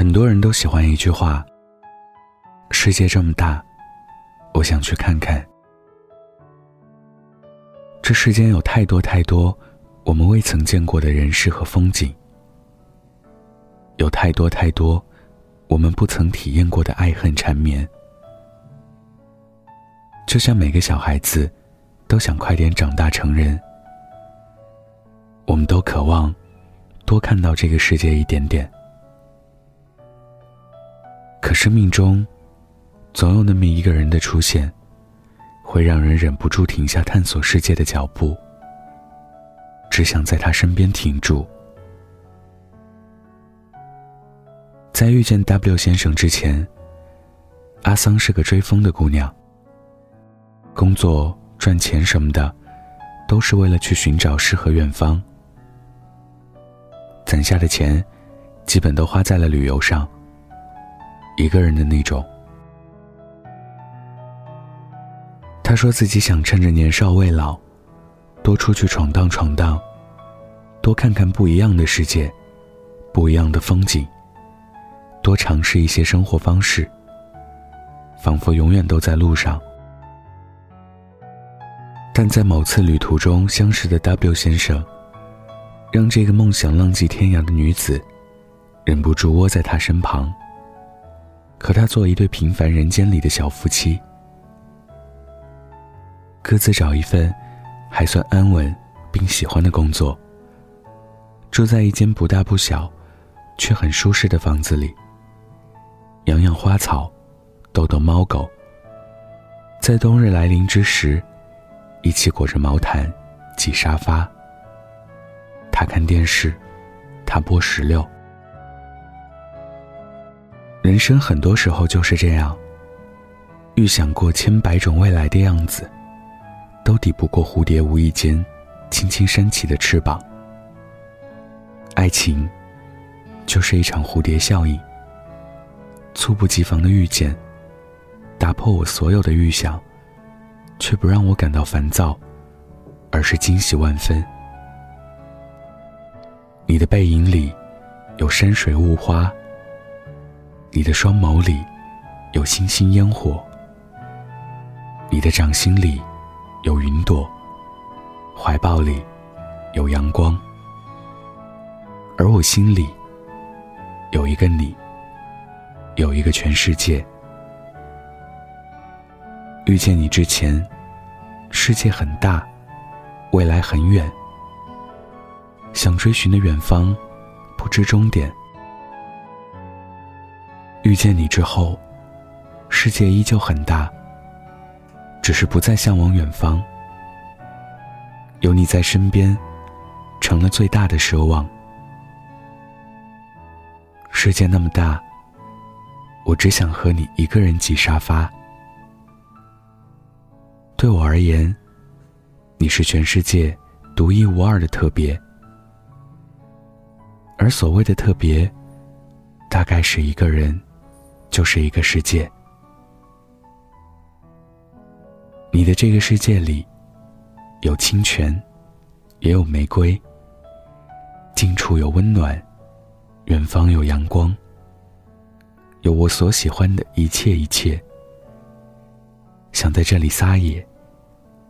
很多人都喜欢一句话：“世界这么大，我想去看看。”这世间有太多太多我们未曾见过的人事和风景，有太多太多我们不曾体验过的爱恨缠绵。就像每个小孩子都想快点长大成人，我们都渴望多看到这个世界一点点。可生命中，总有那么一个人的出现，会让人忍不住停下探索世界的脚步，只想在他身边停住。在遇见 W 先生之前，阿桑是个追风的姑娘。工作赚钱什么的，都是为了去寻找诗和远方。攒下的钱，基本都花在了旅游上。一个人的那种。他说自己想趁着年少未老，多出去闯荡闯荡，多看看不一样的世界，不一样的风景，多尝试一些生活方式，仿佛永远都在路上。但在某次旅途中相识的 W 先生，让这个梦想浪迹天涯的女子，忍不住窝在他身旁。和他做一对平凡人间里的小夫妻，各自找一份还算安稳并喜欢的工作，住在一间不大不小却很舒适的房子里，养养花草，逗逗猫狗。在冬日来临之时，一起裹着毛毯挤沙发。他看电视，他剥石榴。人生很多时候就是这样。预想过千百种未来的样子，都抵不过蝴蝶无意间轻轻升起的翅膀。爱情，就是一场蝴蝶效应。猝不及防的遇见，打破我所有的预想，却不让我感到烦躁，而是惊喜万分。你的背影里，有山水雾花。你的双眸里有星星烟火，你的掌心里有云朵，怀抱里有阳光，而我心里有一个你，有一个全世界。遇见你之前，世界很大，未来很远，想追寻的远方，不知终点。遇见你之后，世界依旧很大，只是不再向往远方。有你在身边，成了最大的奢望。世界那么大，我只想和你一个人挤沙发。对我而言，你是全世界独一无二的特别，而所谓的特别，大概是一个人。就是一个世界，你的这个世界里，有清泉，也有玫瑰。近处有温暖，远方有阳光，有我所喜欢的一切一切。想在这里撒野，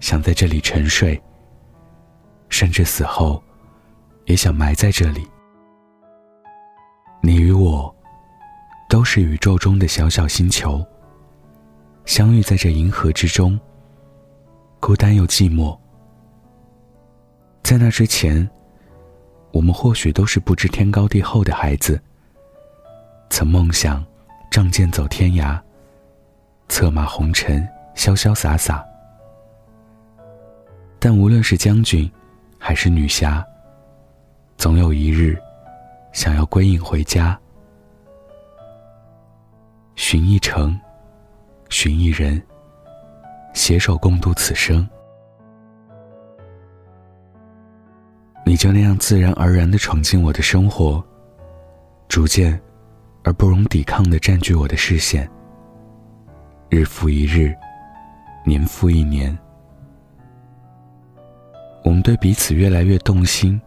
想在这里沉睡，甚至死后，也想埋在这里。你与我。都是宇宙中的小小星球，相遇在这银河之中。孤单又寂寞，在那之前，我们或许都是不知天高地厚的孩子，曾梦想仗剑走天涯，策马红尘，潇潇洒洒。但无论是将军，还是女侠，总有一日，想要归隐回家。寻一程，寻一人，携手共度此生。你就那样自然而然的闯进我的生活，逐渐而不容抵抗的占据我的视线。日复一日，年复一年，我们对彼此越来越动心，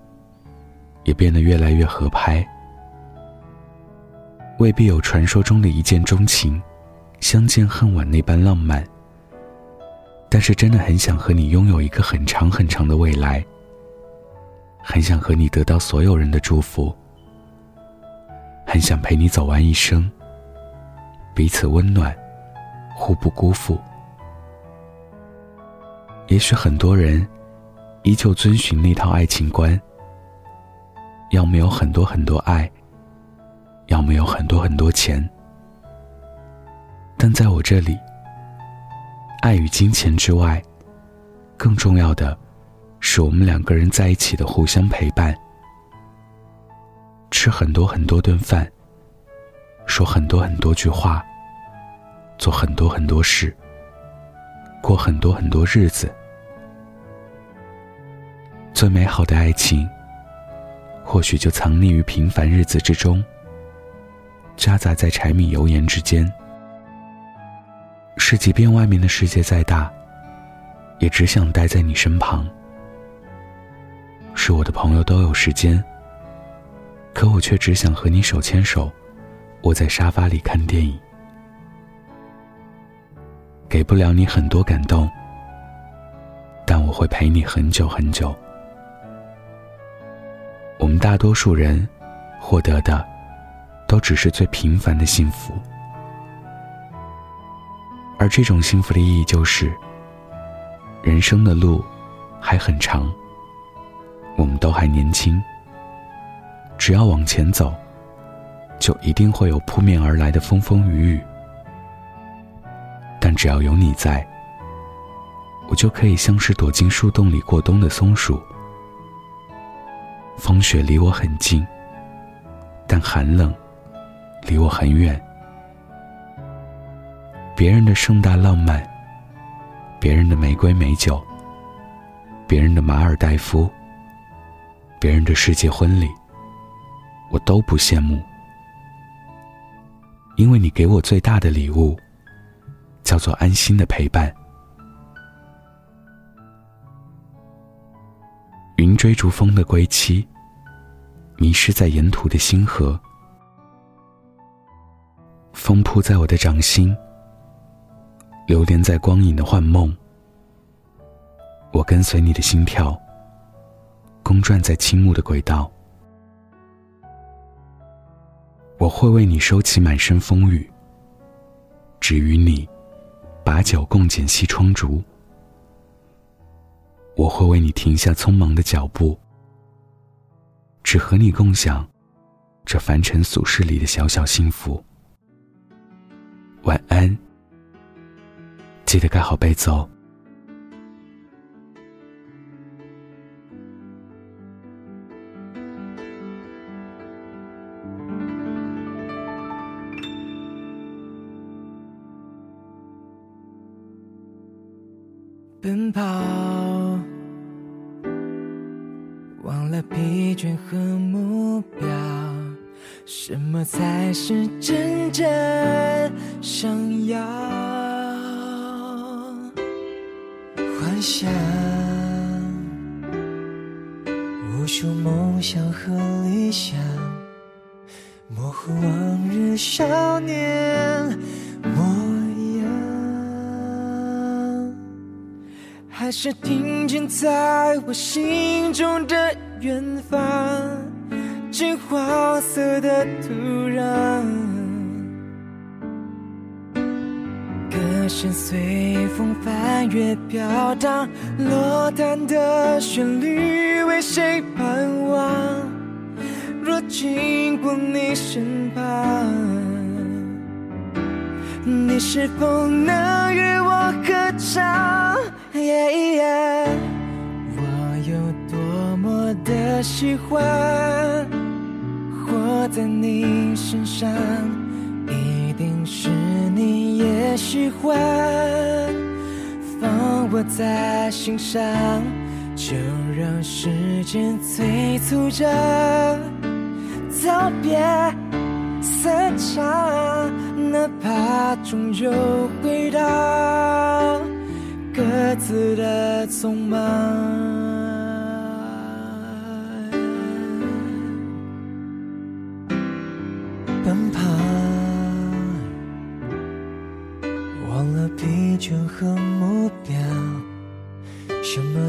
也变得越来越合拍。未必有传说中的一见钟情、相见恨晚那般浪漫。但是真的很想和你拥有一个很长很长的未来，很想和你得到所有人的祝福，很想陪你走完一生，彼此温暖，互不辜负。也许很多人依旧遵循那套爱情观，要么有很多很多爱，要么有很多很多钱，但在我这里。爱与金钱之外，更重要的是我们两个人在一起的互相陪伴，吃很多很多顿饭，说很多很多句话，做很多很多事，过很多很多日子。最美好的爱情，或许就藏匿于平凡日子之中，夹杂在柴米油盐之间。是，即便外面的世界再大，也只想待在你身旁。是我的朋友都有时间，可我却只想和你手牵手，窝在沙发里看电影。给不了你很多感动，但我会陪你很久很久。我们大多数人获得的，都只是最平凡的幸福。而这种幸福的意义就是，人生的路还很长，我们都还年轻，只要往前走，就一定会有扑面而来的风风雨雨。但只要有你在，我就可以像是躲进树洞里过冬的松鼠，风雪离我很近，但寒冷离我很远。别人的盛大浪漫，别人的玫瑰美酒，别人的马尔代夫，别人的世界婚礼，我都不羡慕，因为你给我最大的礼物，叫做安心的陪伴。云追逐风的归期，迷失在沿途的星河，风扑在我的掌心。流连在光影的幻梦，我跟随你的心跳，公转在青木的轨道。我会为你收起满身风雨，只与你把酒共剪西窗烛。我会为你停下匆忙的脚步，只和你共享这凡尘俗世里的小小幸福。晚安。记得盖好被子哦。奔跑，忘了疲倦和目标，什么才是真正想要？幻想，无数梦想和理想，模糊往日少年模样，还是听见在我心中的远方，金黄色的土壤。歌声随风翻越飘荡，落单的旋律为谁盼望？若经过你身旁，你是否能与我合唱？我有多么的喜欢在你身上。一定是你也喜欢放我在心上，就让时间催促着道别散场，哪怕终究回到各自的匆忙。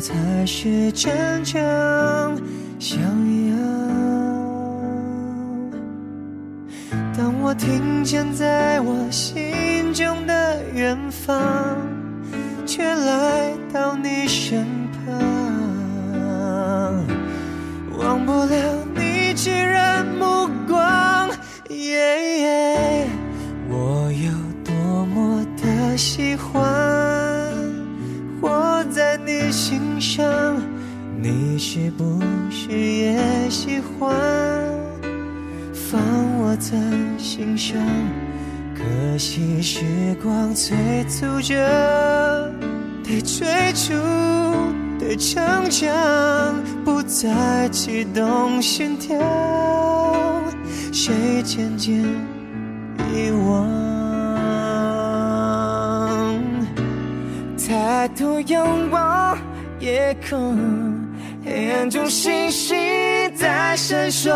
才是真正想要？当我听见在我心中的远方，却来到你身旁，忘不了你炙热目光耶。我有多么的喜欢你是不是也喜欢放我在心上？可惜时光催促着，得追逐的成长，不再启动心跳，谁渐渐遗忘？抬头仰望夜空，黑暗中星星在闪烁，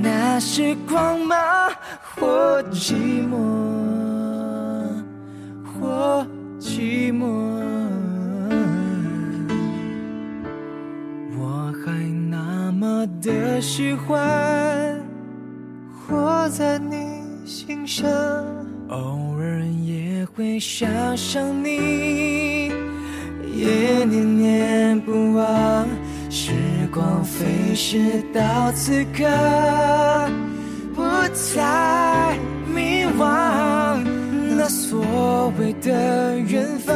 那是光芒？或寂寞，或寂寞，我还那么的喜欢活在你心上，偶尔也会想想你，也念念不忘。光飞逝到此刻不再迷惘。那所谓的远方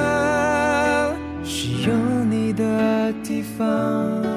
是有你的地方。